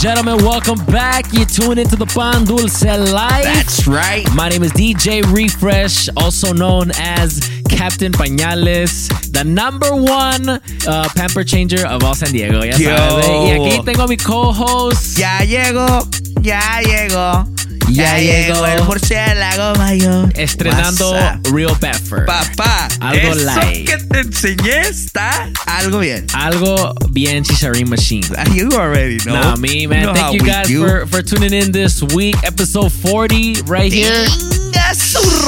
Gentlemen, welcome back. You tune into the Pan Dulce Life. That's right. My name is DJ Refresh, also known as Captain Pañales, the number one uh, pamper changer of all San Diego. Ya Yo. sabes. Y aquí tengo a mi co-host. Ya llegó, ya llegó. Ya llegó. el murciélago mayor. Estrenando? Real Bedford. Papá, Algo eso light. que te enseñé está algo bien. Algo bien Chicharín Machine. You already know. Nah, me, man. You know how Thank you guys do. for, for tuning in this week, episode 40, right here.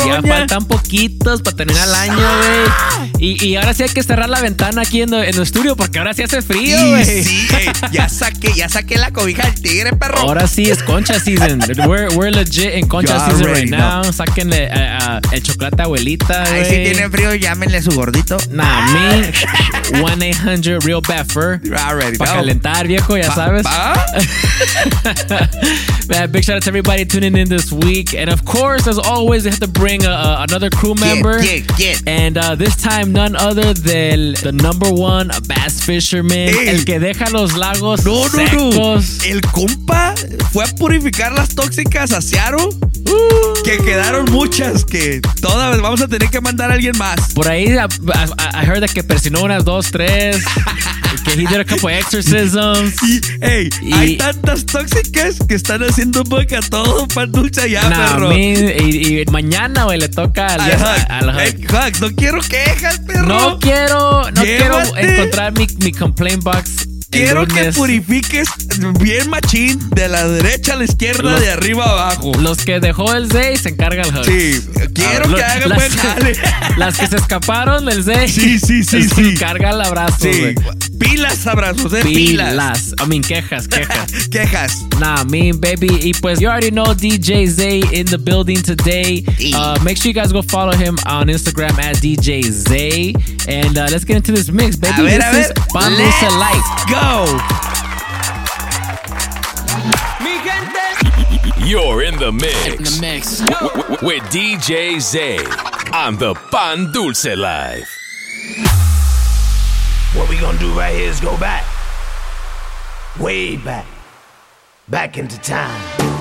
Ya faltan poquitos para terminar el año, güey. Y, y ahora sí hay que cerrar la ventana aquí en, en el estudio porque ahora sí hace frío, güey. sí, ey, ya saqué, ya saqué la cobija del tigre, perro. Ahora sí es concha season. We're, we're legit in concha You season right now. Sáquenle uh, uh, el chocolate abuelita, Ahí güey. si tiene frío, llámenle su gordito. Nah, me. 1-800 Real Buffer. Para know. calentar, viejo, ya sabes. Man, big shout out to everybody tuning in this week. And of course, as always, they have to bring uh, uh, another crew member. ¿Quién, quién, quién? And uh, this time, none other than the number one bass fisherman, Ey. el que deja los lagos No, no, no. secos. El compa fue a purificar las tóxicas a. Uh. Que quedaron muchas. Que todas vamos a tener que mandar a alguien más. Por ahí, I, I- I heard that que persinó unas dos, tres. que he did a couple exorcisms. Y, ey, Y- hay tantas tóxicas que están haciendo boca todo pan dulce ya, Nah, perro. y, y mañana, güey, le toca al, Al no quiero quejas, perro. No quiero, no quiero encontrar mi, mi complaint box. Quiero que purifiques bien machín de la derecha a la izquierda, Los- de arriba a abajo. Los que dejó el Zay se encarga el Hug. Sí, quiero que hagan las, buen jale. las que se escaparon del Zay. Sí, sí, sí, encarga el abrazo, Sí, pilas, abrazos, eh, pilas. Pilas. I mean, quejas, quejas. Quejas. Nah, mean baby. Y pues you already know DJ Zay in the building today. Uh, make sure you guys go follow him on Instagram at DJ Zay. And uh, let's get into this mix, baby. A ver, this a ver. is Let's Light. Go. You're in the mix. In the mix. w- w- with DJ Zay on the Pan Dulce Live. What we gonna do right here is go back. Way back. Back into time.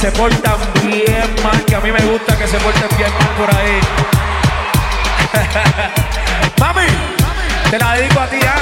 se portan bien mal, que a mí me gusta que se porten bien mal por ahí. Mami, te la dedico a ti, ¿eh?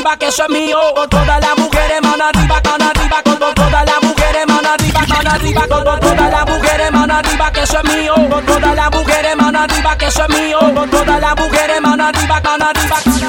arriba, que eso es mío. Con todas las mujeres, mano arriba, mano arriba. Con todas las mujeres, mano arriba, mano arriba. Con todas las mujeres, mano arriba, que eso es mío. Con todas las mujeres, mano arriba, que eso es mío. Con todas las mujeres, mano arriba, mano arriba.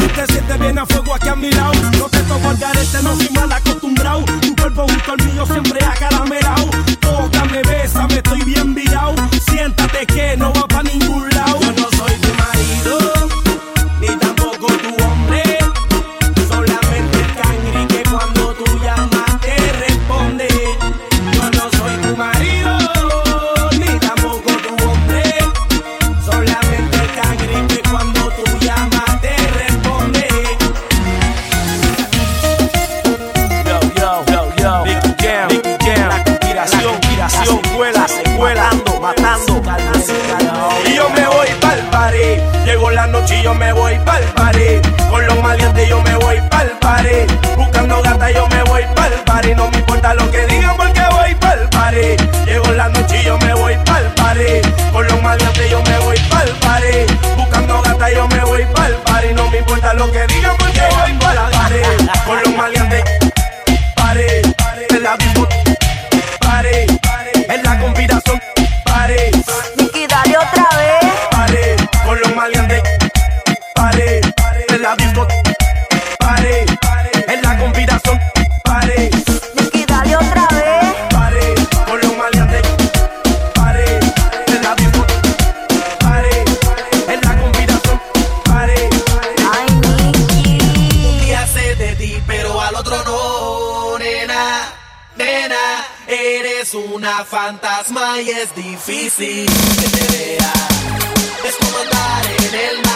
Tú te sientes bien a fuego aquí a mi lado. No te toco al garete, no soy mal acostumbrado. Tu cuerpo junto al mío siempre acaramelado. Tócame, besa, me estoy bien vivo. fantasma y es difícil que te vea. Es como andar en el mar.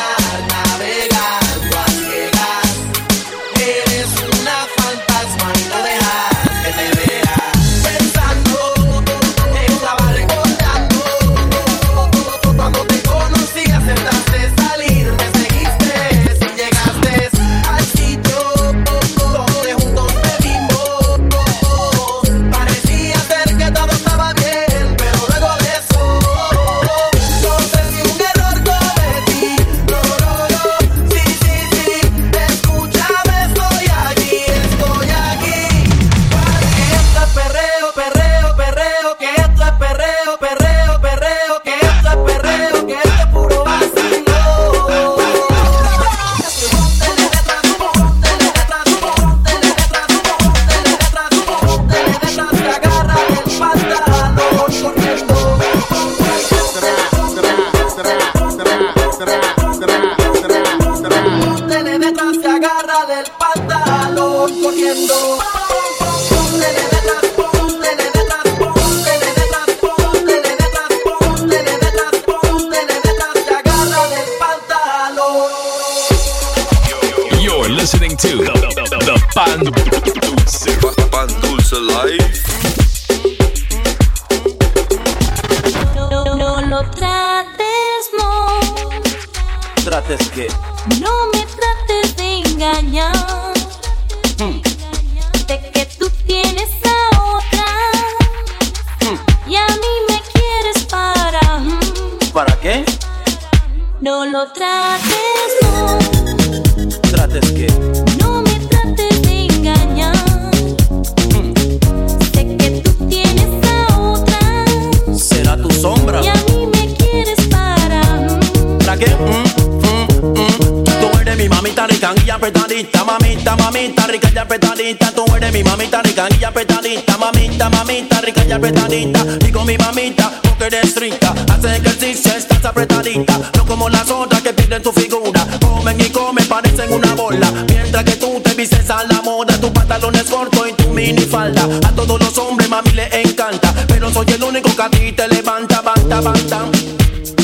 A todos los hombres, mami, le encanta. Pero soy el único que a ti te levanta, banta, banta.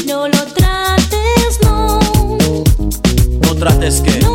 No lo trates, no. No trates que. No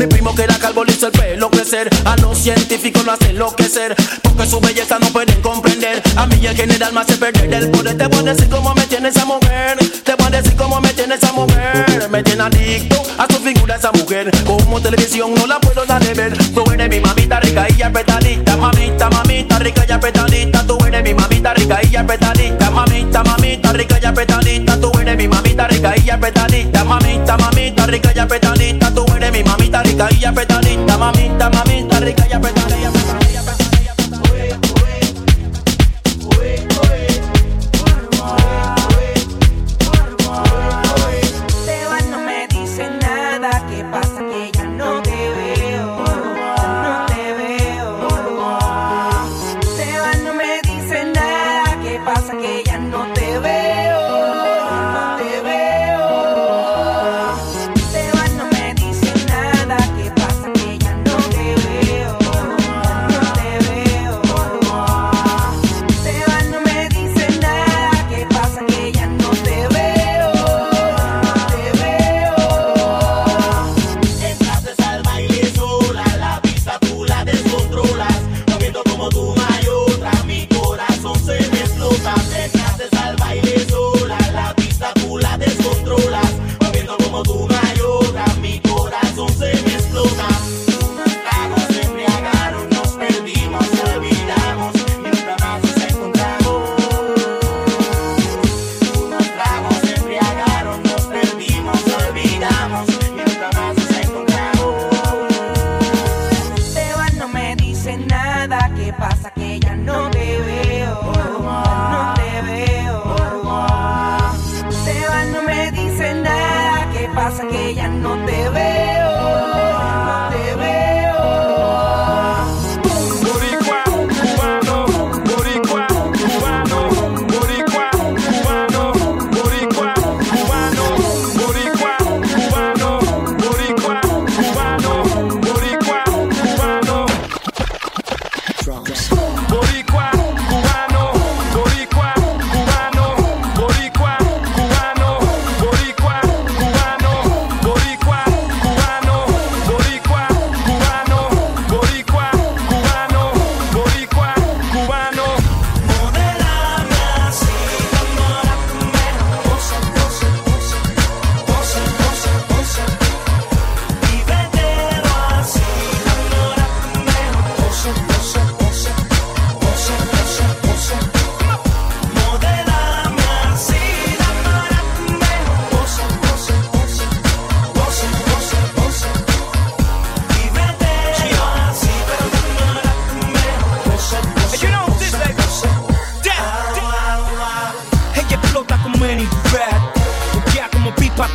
Mi primo que era calvo le hizo el pelo crecer. A los científicos lo hace enloquecer. Porque su belleza no pueden comprender. A mí en general me hace perder el poder. Te voy a decir cómo me tiene esa mujer. Te voy a decir cómo me tiene esa mujer. Me tiene adicto a su figura esa mujer. Como televisión no la puedo dar de ver. Tú eres mi mamita rica y apretadita. Mamita, mamita rica y apretadita. Tú eres mi mamita rica y apretadita. Mamita, mamita rica y apretadita. Tú eres mi mamita rica y apretadita. Mamita, mamita rica y apretadita. Y apretadita. Mamita, mamita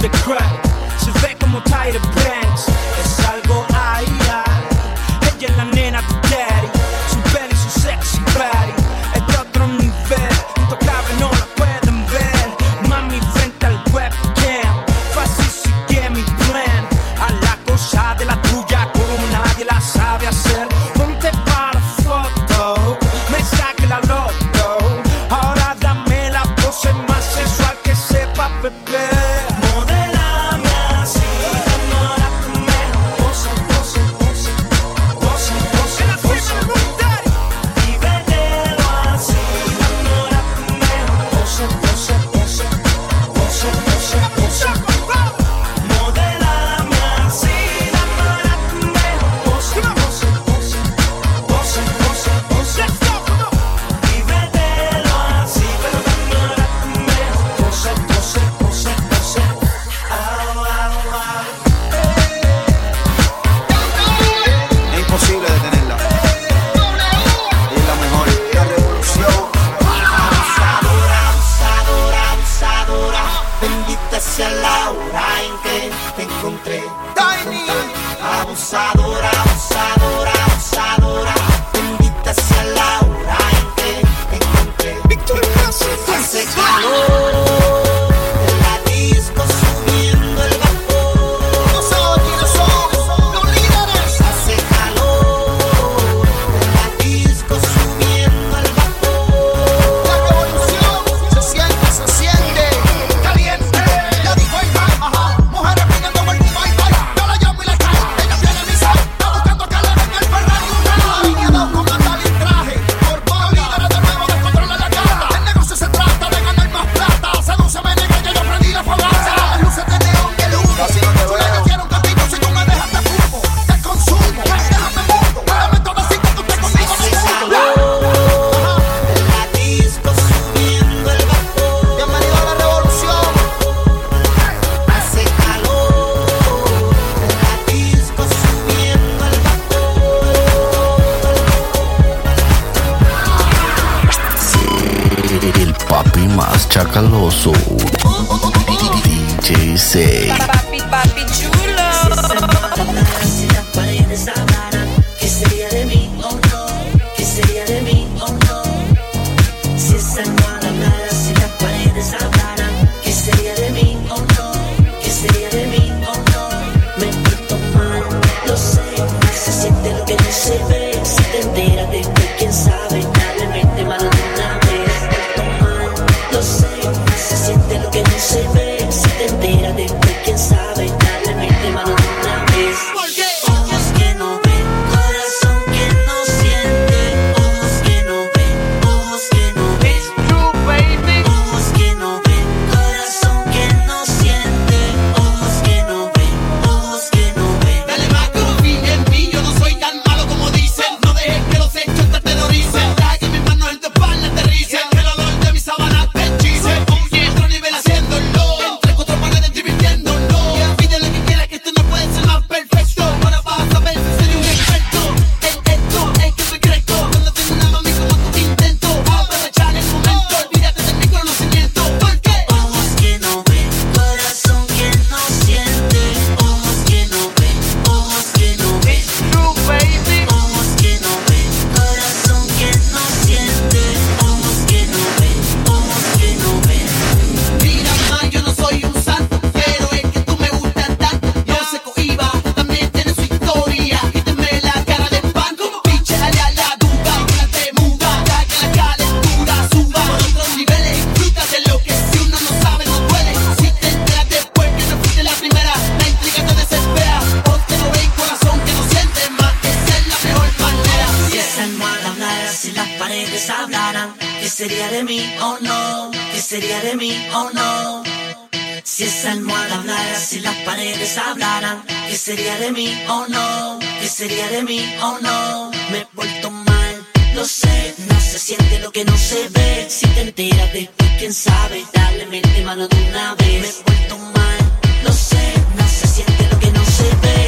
the crack. Je vais comme un paille de brand. Hablaran, ¿qué sería de mí? Oh no, ¿qué sería de mí? Oh no. Me he vuelto mal, lo sé, no se siente lo que no se ve. Si te enteras después, quién sabe, dale mente mano de una vez. Me he vuelto mal, lo sé, no se siente lo que no se ve.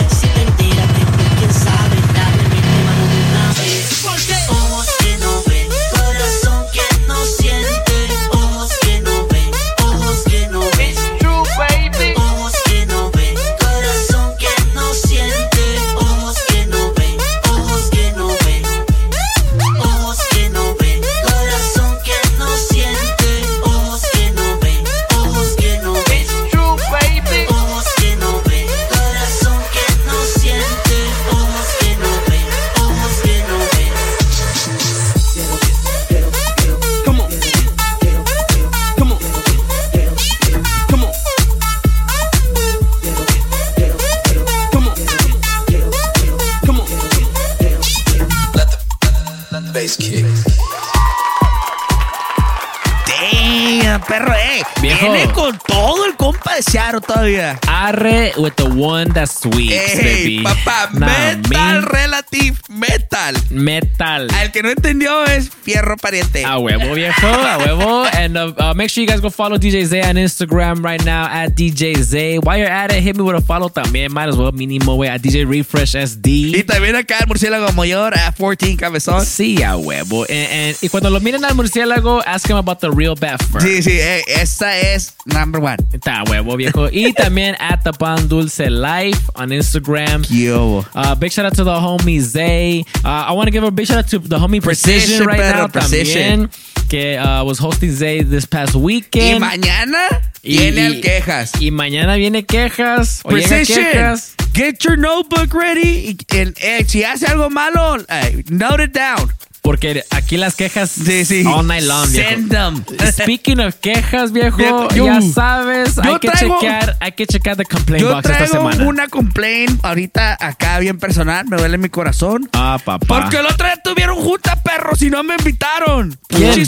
Viejo. Viene con todo compa de Seattle todavía. Arre with the one that sweeps, Ey, baby. papá, Nah, metal me- relative metal. Metal. Al que no entendió es fierro pariente. A huevo, viejo, a huevo. And uh, uh, make sure you guys go follow DJ Zay on Instagram right now at DJ Zay. While you're at it, hit me with a follow también. Might as well, mínimo, way at DJ Refresh SD. Y también acá el murciélago mayor a 14 cabezón. Sí, a huevo. And, and- y cuando lo miren al murciélago, ask him about the real bat fur. Sí, sí, eh, esa es number one. Está huevo, viejo. Y también at the Pan Dulce Life on Instagram. Yo. Uh, big shout out to the homie Zay. Uh, I want to give a big shout out to the homie Precision, Precision, right now Precision. también. Que uh, was hosting Zay this past weekend. Y mañana Y- viene y- el quejas. Y mañana viene quejas. O llega Precision, quejas. get your notebook ready. Y, el- eh, si hace algo malo, eh, note it down. Porque aquí las quejas Sí, sí. all night long, viejo. Send them. Speaking of quejas, viejo, Viejo, yo- ya sabes, yo hay que traigo- checar, hay que checar the complaint Yo box esta traigo semana. una complaint ahorita acá bien personal, me duele mi corazón. Ah, papá. Porque el otro día tuvieron junta, perros, y no me invitaron. ¿Quién?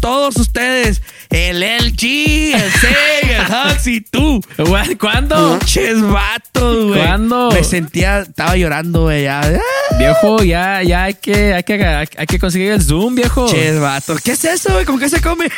Todos ustedes. El LG, el C, el Hux y tú. ¿Cuándo? Pinches vatos, güey. ¿Cuándo? Me sentía, estaba llorando, güey. Ya. Viejo, ya, ya hay que, hay que, hay que conseguir el Zoom, viejo. Pinches vatos. ¿Qué es eso, güey? ¿Con qué se come?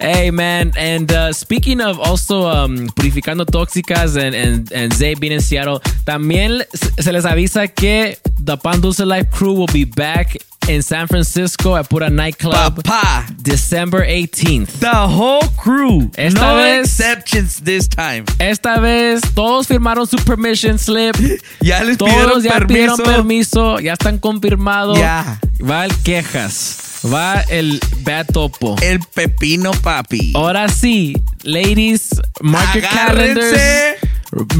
hey man, and uh, speaking of also um, purificando tóxicas and, and, and Zay being in Seattle, también se se les avisa que the Pan Dulce Life crew will be back in San Francisco at Pura Nightclub. Papá. December 18th. The whole crew. Esta no vez- exceptions this time. Esta vez todos firmaron su permission slip. Ya les Todos pidieron ya permiso. pidieron permiso, ya están confirmados. Ya. Va el quejas. Va el bad topo. El pepino papi. Ahora sí, ladies, mark your calendars.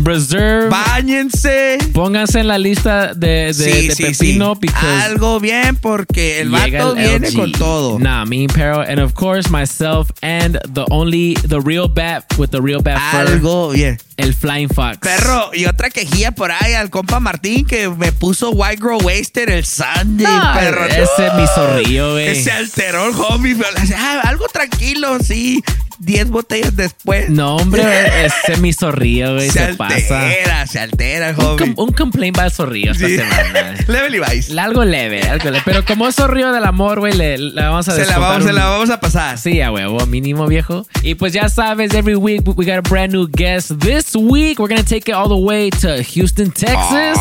Reserve. Báñense. Pónganse en la lista de, de, Sí, de sí, pepino sí. Algo bien porque el vato viene LG. con todo. Nah, me pero and of course myself and the only the real bat with the real bat fur, Algo bien. el flying fox. Perro, y otra quejilla por ahí al compa Martín que me puso White Girl Wasted el Sunday, No, perro. ese mi zorrillo, güey. Se alteró el homie. pero, ah, algo tranquilo, sí. Diez botellas después. No, hombre, ese mi zorrillo, güey, se, se, pasa. altera, se altera el Un, com- un complaint va al zorrillo esta Sí. semana. Level Levi's. Algo leve, algo leve. Pero como es zorrillo del amor, güey, le, le vamos a Se la, vamos, se la vamos a pasar. Sí, a huevo, mínimo viejo. Y pues ya sabes, every week we got a brand new guest. This week we're gonna take it all the way to Houston, Texas.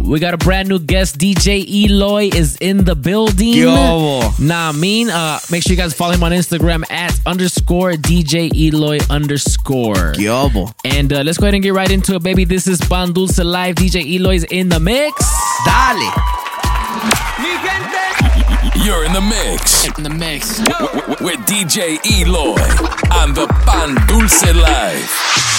We got a brand new guest. DJ Eloy is in the building. ¿Qué hubo? Nah, mean. Uh, make sure you guys follow him on Instagram at underscore DJ Eloy underscore. ¿Qué? And uh, let's go ahead and get right into it, baby. This is Pan Dulce Live. DJ Eloy's in the mix. Dale. You're in the mix. In the mix. With DJ Eloy on the Pan Dulce Live.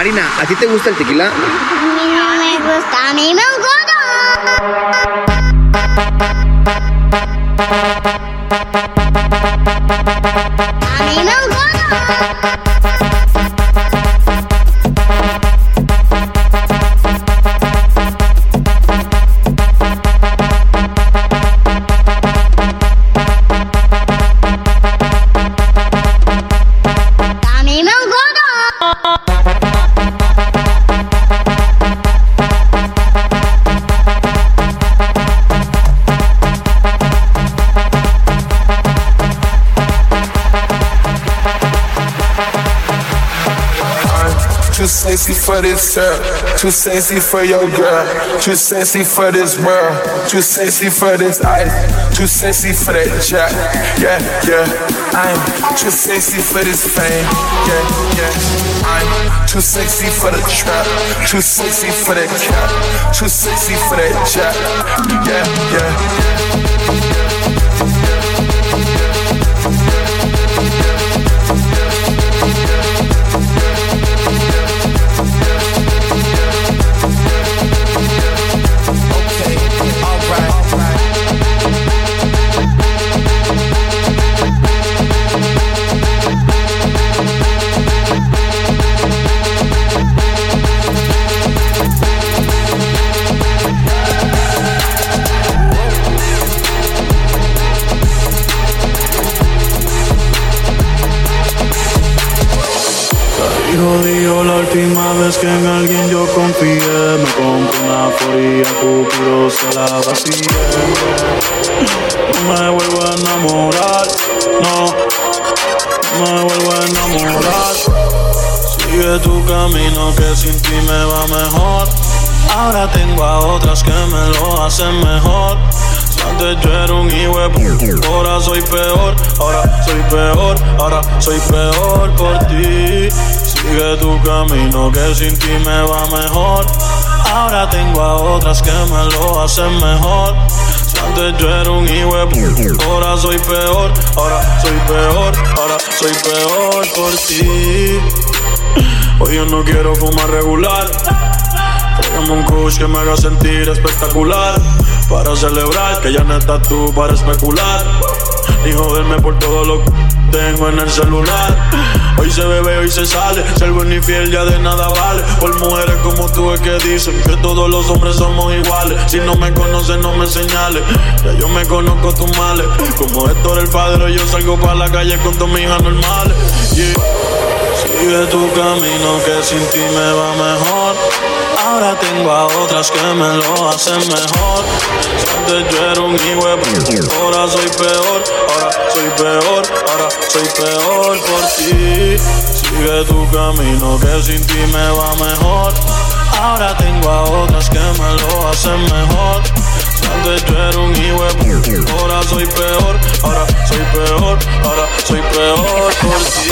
Marina, ¿a ti te gusta el tequila? A mí no me gusta, a mí me gusta. A mí me A sexy for this girl, too sexy for your girl, too sexy for this world, too sexy for this ice, too sexy for that jack. Yeah, yeah, I'm too sexy for this fame. Yeah, yeah, I'm too sexy for the trap, too sexy for that cap, too sexy for that jack. Yeah, yeah. Cupido se la vacié No me vuelvo a enamorar, no. No me vuelvo a enamorar. Sigue tu camino que sin ti me va mejor. Ahora tengo a otras que me lo hacen mejor. Antes yo era un hijo ahora soy peor, ahora soy peor, ahora soy peor por ti. Sigue tu camino que sin ti me va mejor. Ahora tengo a otras que me lo hacen mejor. Si Antes yo era un hijo ahora soy peor, ahora soy peor, ahora soy peor por ti. Hoy yo no quiero fumar regular. Tráigame un kush que me haga sentir espectacular Para celebrar que ya no estás tú para especular Y joderme por todo lo que tengo en el celular Hoy se bebe, hoy se sale. Ser buen y fiel ya de nada vale. Por mujeres como tú es que dicen Que todos los hombres somos iguales. Si no me conoces no me señales. Ya yo me conozco tus males. Como Héctor el padre yo salgo para la calle con tus hijas normales. Sigue tu camino que sin ti me va mejor. Ahora tengo a otras que me lo hacen mejor. Antes yo era un ahora soy peor, ahora soy peor, ahora soy peor por ti. Sigue tu camino que sin ti me va mejor. Ahora tengo a otras que me lo hacen mejor. Antes yo era un hijo Ahora soy peor, ahora soy peor, ahora soy peor por ti.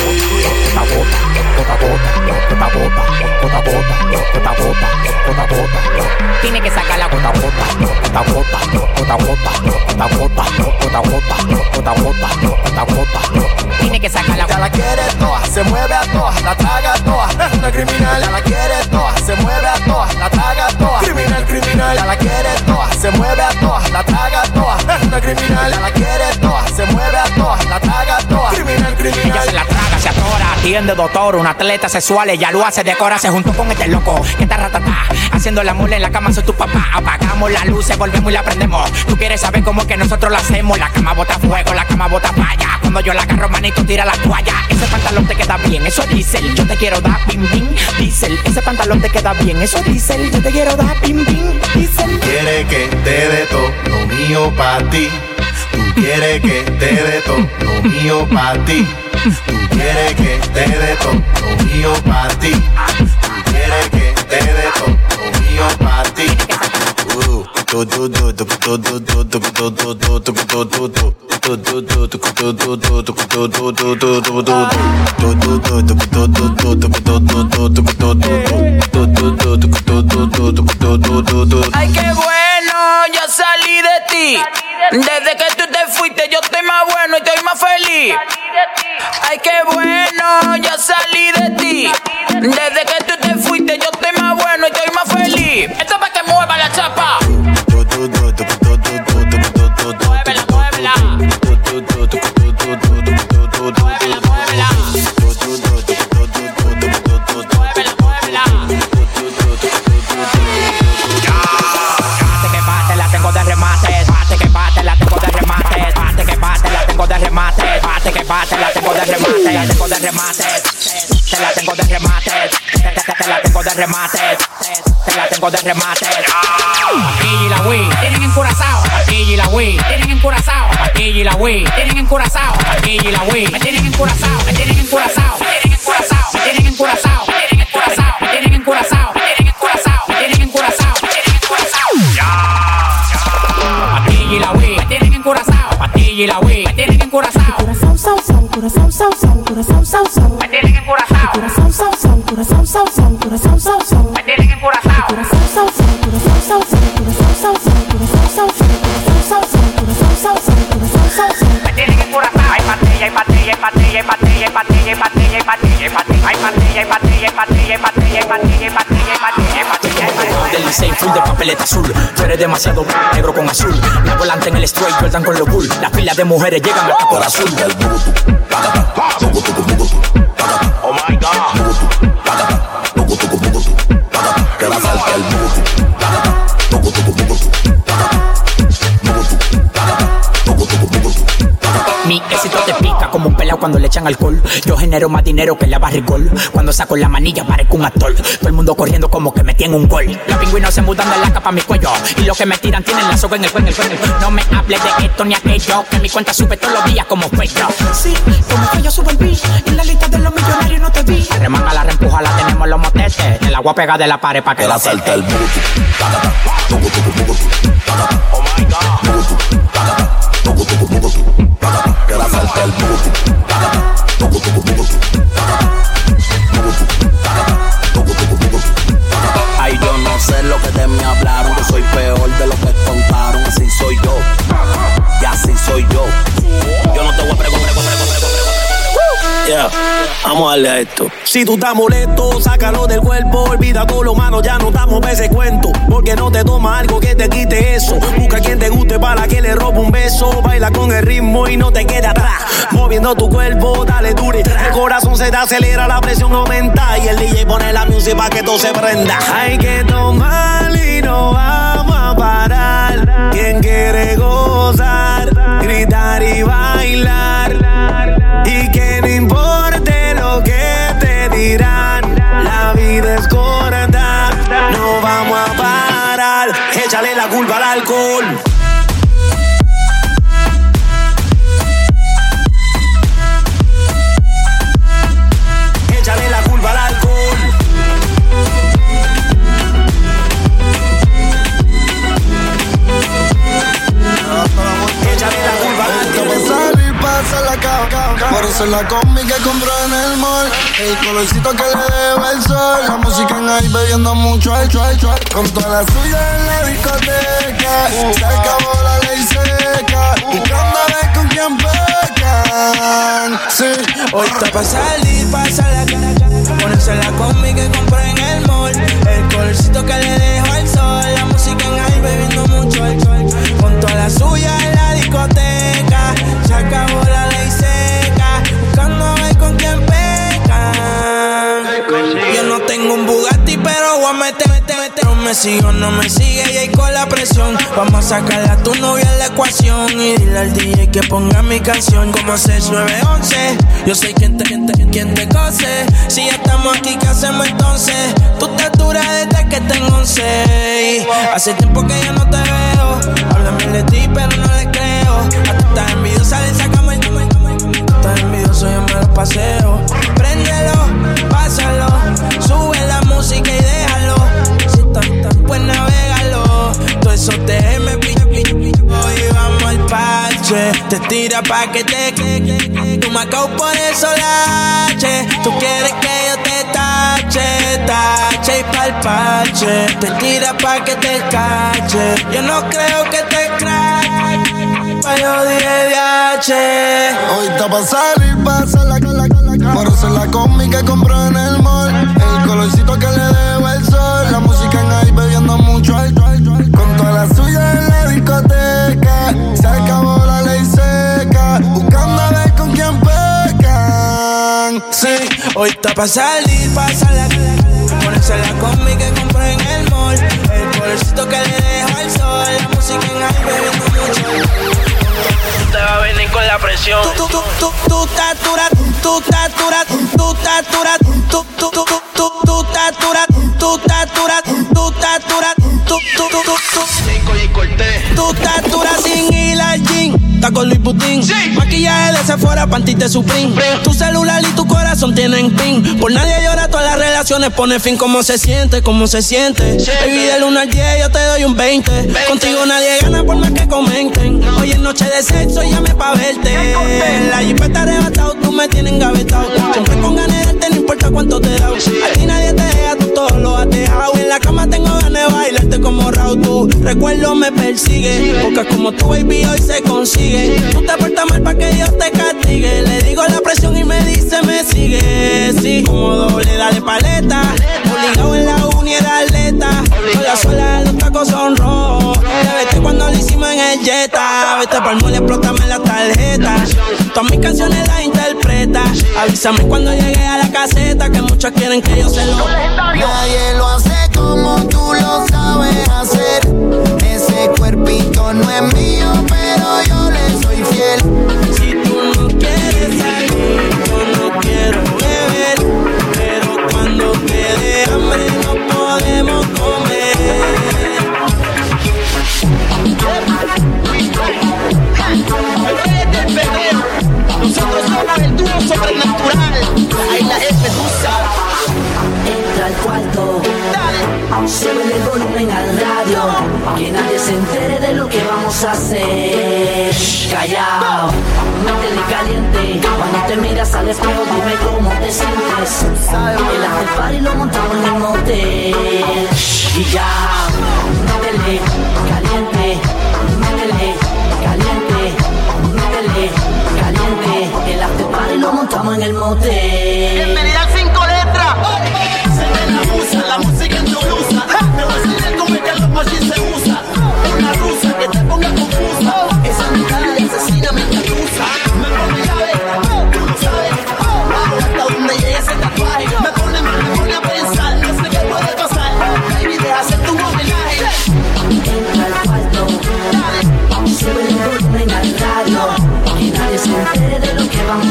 Tiene que sacar la gota gota, gota gota, gota gota, gota gota, gota gota, gota gota, gota gota. Tiene que sacar la Ya la quiere toa, se mueve a toa, la traga a toa. Es una criminal, ya la quiere toa, se mueve a toa, la traga a toa. Criminal, criminal, ya la quiere toa, se mueve a toa, la traga a toa. Es una criminal, ya la quiere toa, se mueve a toa, la toa. Criminal, Ella se la traga, se atora, atiende doctor, un atleta sexual, ella lo hace, decora, se juntó con este loco, que está ratata, haciendo la mula en la cama, soy tu papá, apagamos las luces, volvemos y la prendemos, tú quieres saber cómo es que nosotros lo hacemos, la cama bota fuego, la cama bota falla, cuando yo la agarro, manito, tira la toalla, ese pantalón te queda bien, eso es diésel, yo te quiero dar pim pim, diésel, ese pantalón te queda bien, eso es diésel, yo te quiero dar pim pim, diésel. Quiere que te dé todo lo mío pa' ti quieres que te dé todo lo mío para ti. Tú quieres que te dé todo lo mío para ti. Tú quieres que te dé todo lo mío para ti. Ay, qué bueno ya salí de ti. Desde que tú te fuiste, yo estoy más bueno y estoy más feliz. Ay, qué bueno, ya salí de ti. Desde que tú te fuiste, yo estoy más encurazao. Aquí y la Wii, me tienen encurazao. Me tienen encurazao. Me tienen encurazao. Me tienen encurazao. Me tienen encurazao. Me tienen encurazao. Me tienen encurazao. Me tienen encurazao. Me tienen encurazao. Wii, me tienen encurazao. Aquí y la Wii, me tienen encurazao. Coração, são, são, coração, são, azul. Tú eres demasiado negro con azul. La volante en el straight, Jordan con los bull. Las filas de mujeres llegan hasta por azul. Oh my God. Cuando le echan alcohol. Yo genero más dinero que la barricol. Cuando saco la manilla parezco un actor. Todo el mundo corriendo como que me tienen un gol. Los pingüinos se mudan de la capa a mi cuello. Y los que me tiran tienen la soga en el cuello. No me hables de esto ni aquello. Que mi cuenta sube todos los días como cuello. Sí, como que yo subo el beat. En la lista de los millonarios no te vi. Remanga la reempuja, la tenemos los motetes. El agua pega de la pared para que la salte el Oh Si tú estás molesto, sácalo del cuerpo. Olvida todo lo malo, ya no damos ese cuento. Porque no te toma algo que te quite eso. Busca quien te guste para que le robe un beso. Baila con el ritmo y no te quede atrás. Moviendo tu cuerpo, dale dure. El corazón se te acelera, la presión aumenta. Y el DJ pone la música para que todo se prenda. Hay que tomar y no vamos a parar. Quien quiere gozar, gritar y bailar. Esa es la combi que compró en el mall. El colorcito que le deba el sol. La música en ahí bebiendo mucho al chua, chua. Con toda la suya en la discoteca. Se acabó la ley seca. Buscando a ver con quién pecan. Sí. Hoy está pa' salir, pasa la cara, Ponerse la combi que compré en el mall. El colorcito que le dejo al sol. La música en ahí bebiendo mucho alcohol. Con toda la suya en la discoteca. Se acabó la tengo un Bugatti, pero voy a meter, meter, meter. No me sigo, no me sigue y ahí con la presión. Vamos a sacarle a tu novia en la ecuación. Y dile al DJ que ponga mi canción como 6911. Yo sé quién te, quién te, quién te cose. Si ya estamos aquí, ¿qué hacemos entonces? Tú te duras desde que tengo 11. Hace tiempo que yo no te veo. Háblame de ti, pero no le creo. A ti estás envidiosa, le sacamos el envidioso, yo me lo paseo. Préndelo, pásalo. Sube la música y déjalo. Si tan tan pues navégalo. Todo eso te me. Hoy vamos al parche. Te tira pa' que te que Tú me por eso lache. Tú quieres que yo te tache, tache y pa'l parche. Te tira pa' que te cache. Yo no creo que te. Yo dije DH. Hoy está pa' salir, pasa la cala, Por eso la combi que compró en el mall. El colorcito que le debo el sol. La música en ahí bebiendo mucho alcohol. Con toda la suya en la discoteca. Se acabó la ley seca. Buscando a ver con quién pecan. Sí, hoy está pa' salir, pasa la Ponerse la combi que compré en el mall. El colorcito que le dejo al sol. La música en ahí bebiendo. Venir con la presión. Tú, tú, tú, tú, dura, tú dura, tú dura, tú, tú, tú, tú, tú, tú dura, tú dura, tú dura, tú, tú, tú, tú, tú. Tú estás dura sin ir al gym, está con Luis Putin. Maquillaje de Sephora, panty de Supreme. Tu celular y tu corazón tienen pin. Por nadie llora, todas las relaciones pone fin. ¿Cómo se siente? ¿Cómo se siente? Baby, del 1 al 10 yo te doy un 20. Contigo nadie gana por más que comenten. Hoy es noche de sexo y llame pa' verte. La jipeta arrebatado, tú me tienes engavetado. Siempre con ganas de importa cuánto te da. A ti nadie te deja, tú todo lo has dejado. En la cama tengo ganas de bailarte como Raúl. Tu recuerdo me persigue. Porque como tu baby hoy se consigue. Tú te portas mal pa' que Dios te castigue. Le digo la presión y me dice me sigue. Sí, como doble, dale paleta. Jetta. Vete pa'l mole, explótame la tarjeta. Todas mis canciones las interpreta. Avísame cuando llegue a la caseta. Que muchos quieren que yo se lo. Nadie lo hace como tú lo sabes hacer. Ese cuerpito no es mío, pero yo sube el volumen al radio, que nadie se entere de lo que vamos a hacer. Callao, métele caliente, cuando te miras al espejo dime cómo te sientes. El after party lo montamos en el motel. Y ya, métele caliente, métele caliente, métele caliente. El after party lo montamos en el motel. Bienvenida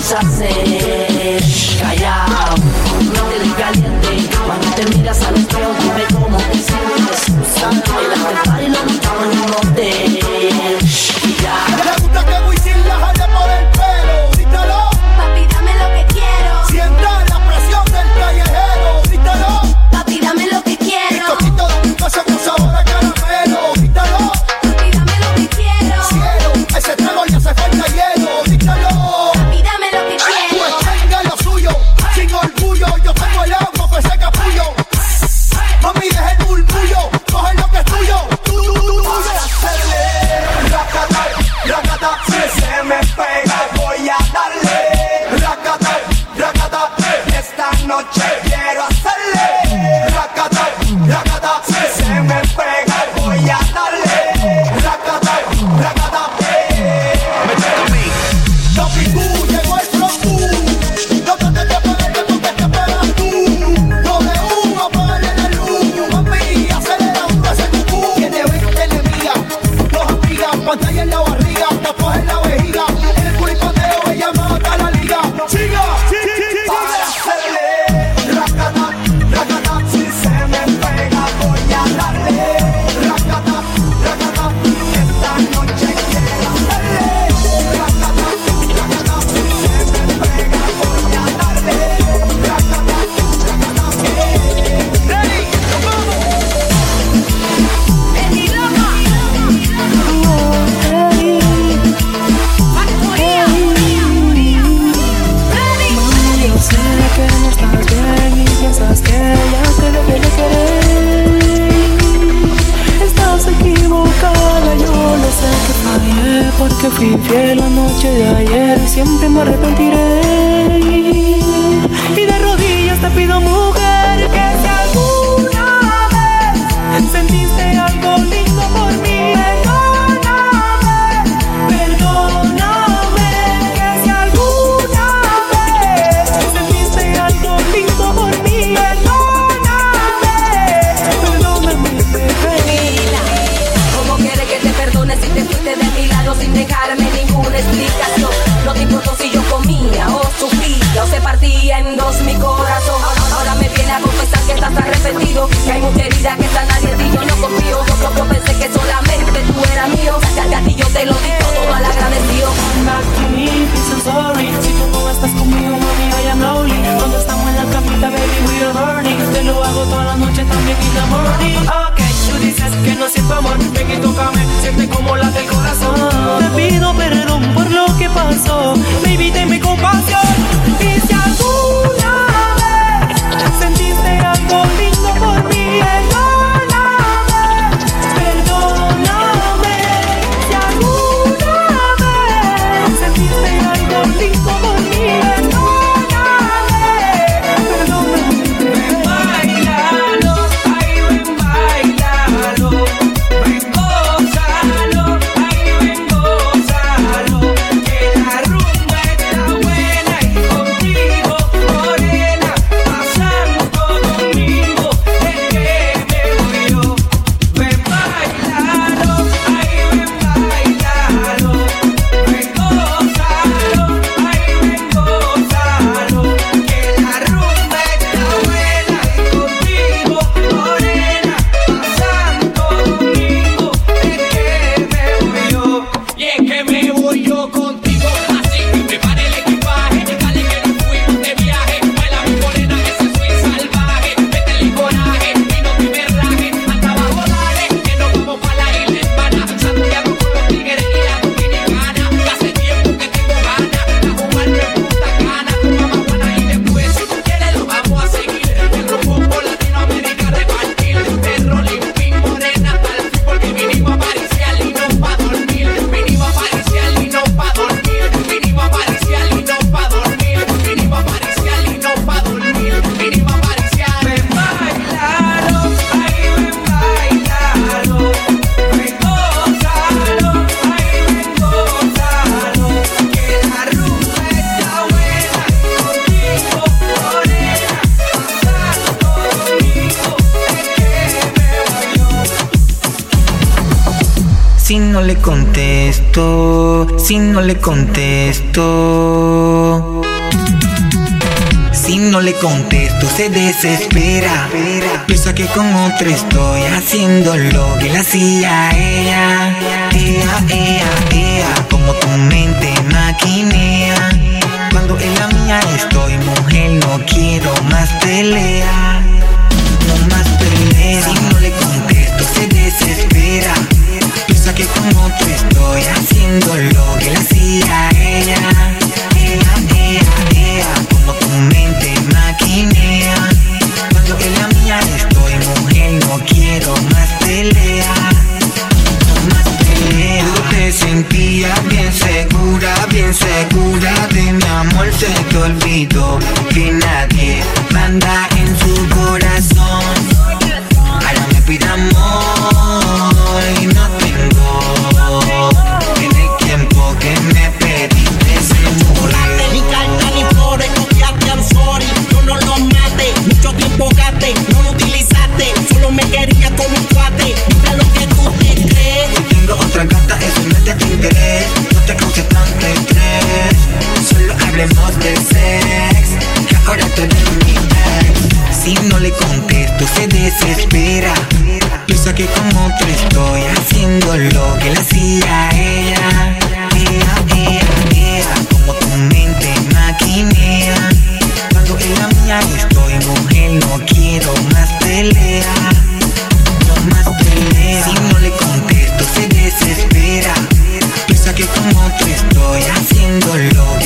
lo que vamos a hacer. Callao, métele caliente, cuando te miras al espejo si no le contesto? Si no le contesto se desespera. Piensa que con otra estoy haciendo lo que la hacía ella. Ea, ea, ea, como tu mente maquinea. Cuando en la mía estoy, mujer, no quiero más pelea No más pelea Si no le contesto se desespera. Piensa que como tú estoy haciendo lo que le hacía ella. Ella, ella, ella, como tu mente maquinea. Cuando en la mía estoy, mujer, no quiero más pelea. No más pelea. Yo te sentía bien segura, bien segura de mi amor, se te olvidó que nadie manda en su corazón. tú se desespera. Piensa que como tú estoy haciendo lo que le hacía ella. Ea, ea, ea, como tu mente maquinea. Cuando en la mía estoy, mujer, no quiero más pelea. No más pelea. Si no le contesto, se desespera. Piensa que como tú estoy haciendo lo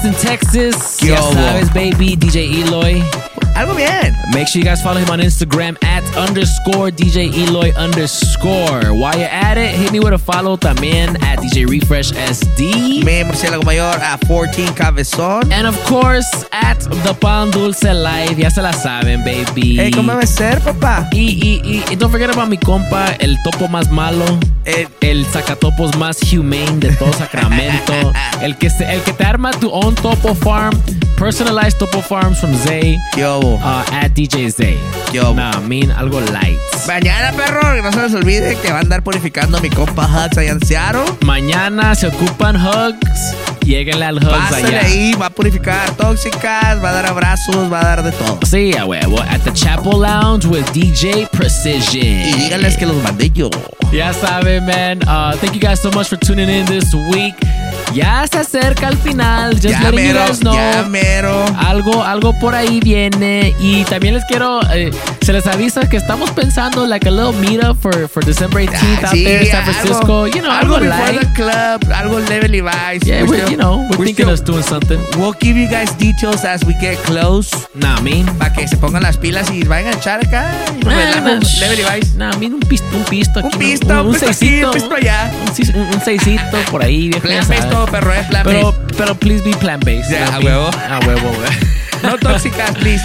Houston, Texas. ¿Qué Ya sabes, baby, DJ Eloy. Algo bien. Make sure you guys follow him on Instagram at underscore DJ Eloy underscore. While you're at it, hit me with a follow también at DJ Refresh SD. Me, Marcelo Mayor, at 14 Cabezón. And of course, at The Pan Dulce Live. Ya se la saben, baby. Hey, ¿cómo debe ser, papá? Y, y, y, don't forget about mi compa, el topo más malo, eh. el, sacatopos más humane de todo Sacramento, el que, se, el que te arma tu own topo farm, personalized topo farms from Zay, Yo, uh, at DJ Zay. Yo. Nah, I mean, algo light. Mañana, perro, no se les olvide que va a andar purificando mi compa Hugs allá en Seattle. Mañana se ocupan hugs, lléguenle al Pásale allá. ahí, va a purificar tóxicas, va a dar abrazos, va a dar de todo. Sí, a huevo, at the Chapel Lounge with DJ Precision. Y díganles que los mandé yo. Ya saben, man. Uh, thank you guys so much for tuning in this week. Ya se acerca al final. Just Ya letting mero, you guys know. ya mero. Algo, algo por ahí viene. Y también les quiero, eh, se les avisa que estamos pensando like a little meetup for, for December 18th out Sí, there in San Francisco. Algo, you know, algo algo, before light. the club, algo level Levi's. Yeah, We're you know, we're, we're thinking of doing something. We'll give you guys details as we get close. Nah, I mean. Para que se pongan las pilas y vayan a echar acá. y Nah, Level mean, un pisto, un pisto. Un aquí, pisto, un, un pisto aquí, seisito. un pisto allá. Un, un- un seisito por ahí, Plan based todo, perro, eh, plan Pero, based. pero please be plant based. Ya, I a huevo. A huevo, güey. No tóxicas, please.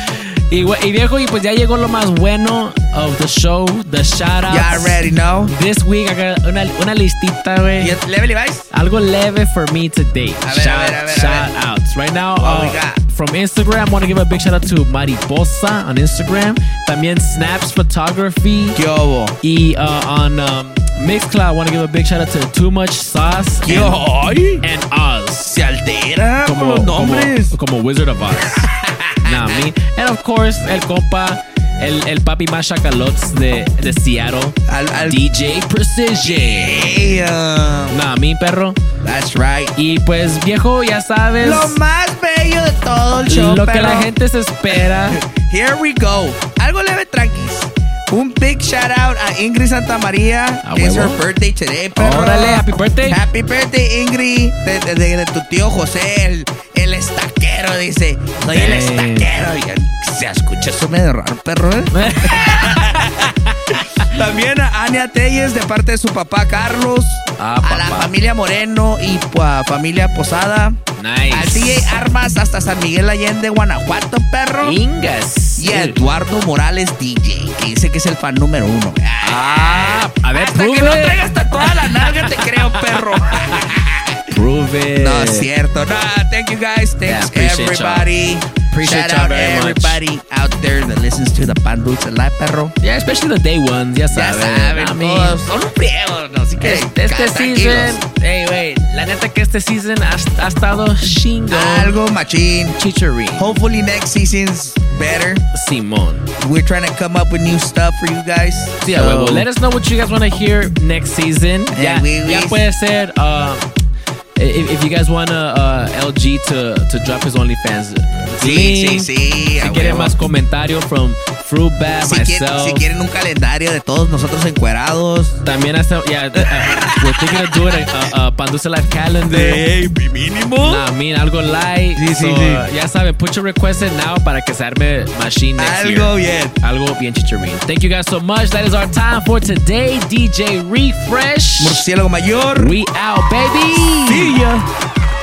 Y, y viejo, y pues ya llegó lo más bueno of the show, the shout outs. You already know. This week I got una, una listita, güey. Y Level Levi's. Algo leve for me today. A ver, a shout, ver, a ver, a shout ver. outs. Right now, uh, from Instagram, I want to give a big shout out to Mariposa on Instagram. También Snaps Photography. ¿Qué hubo? Y uh, on um, Mixcloud, I want to give a big shout out to Too Much Sauce ¿Qué and, hoy? and Oz. Se altera Como, los nombres. como, como Wizard of Oz. nah, me. Of course, el compa, el, el papi más chacalots de, de Seattle, Al- al- DJ Precision. Damn. Nah, mi perro. That's right. Y pues, viejo, ya sabes. Lo más bello de todo el show, lo que perro. la gente se espera. Here we go. Algo leve, tranquis. Un big shout out a Ingrid Santa María. It's her birthday today, perro. Órale, happy birthday. Happy birthday, Ingrid. De, de- de- de tu tío José, el estaquero, dice. Soy el estaquero. Y se escucha eso medio raro, perro, ¿eh? También a Ania Telles de parte de su papá Carlos. Ah, a la familia Moreno y a familia Posada. Nice. Al DJ Armas hasta San Miguel Allende, Guanajuato, perro. Ingas. Y a Eduardo Morales DJ, que dice que es el fan número uno. Ah, a ver, Hasta que prove no it. traigas tatuada la nalga, te creo, perro. Prove it. No es cierto. No, thank you guys. Yeah, Thanks y'all. everybody. Appreciate Shout y'all out very much. everybody out there that listens to the Pan Dulce Live, perro. Yeah, especially the day ones, ya Ya saben. saben, I mean, todos son un friego, ¿no? Así que Este, este season, hey, wait, la neta que este season ha, ha estado chingo. Algo machín. Chichery. Hopefully next season's better. Simón. We're trying to come up with new stuff for you guys. A So, huevo. Let us know what you guys want to hear next season. Yeah, ya, we- we- ya puede ser. Uh, if, if you guys want uh, LG to, to drop his OnlyFans Sí, link, sí, sí, a Si quieren más comentario from Fruit Bat, Si, quieren, myself. si quieren un calendario de todos nosotros encuerados. También hacemos, yeah, uh, we're thinking of doing a uh, uh, Pandusa Life calendar. De mínimo. Nah, I mean, algo light. Sí, sí, so, sí. uh, ya saben, put your request in now para que se arme machine next Algo year. bien. Algo bien chicharín. Thank you guys so much. That is our time for today. DJ Refresh. Murciélago mayor. We out, baby. See ya.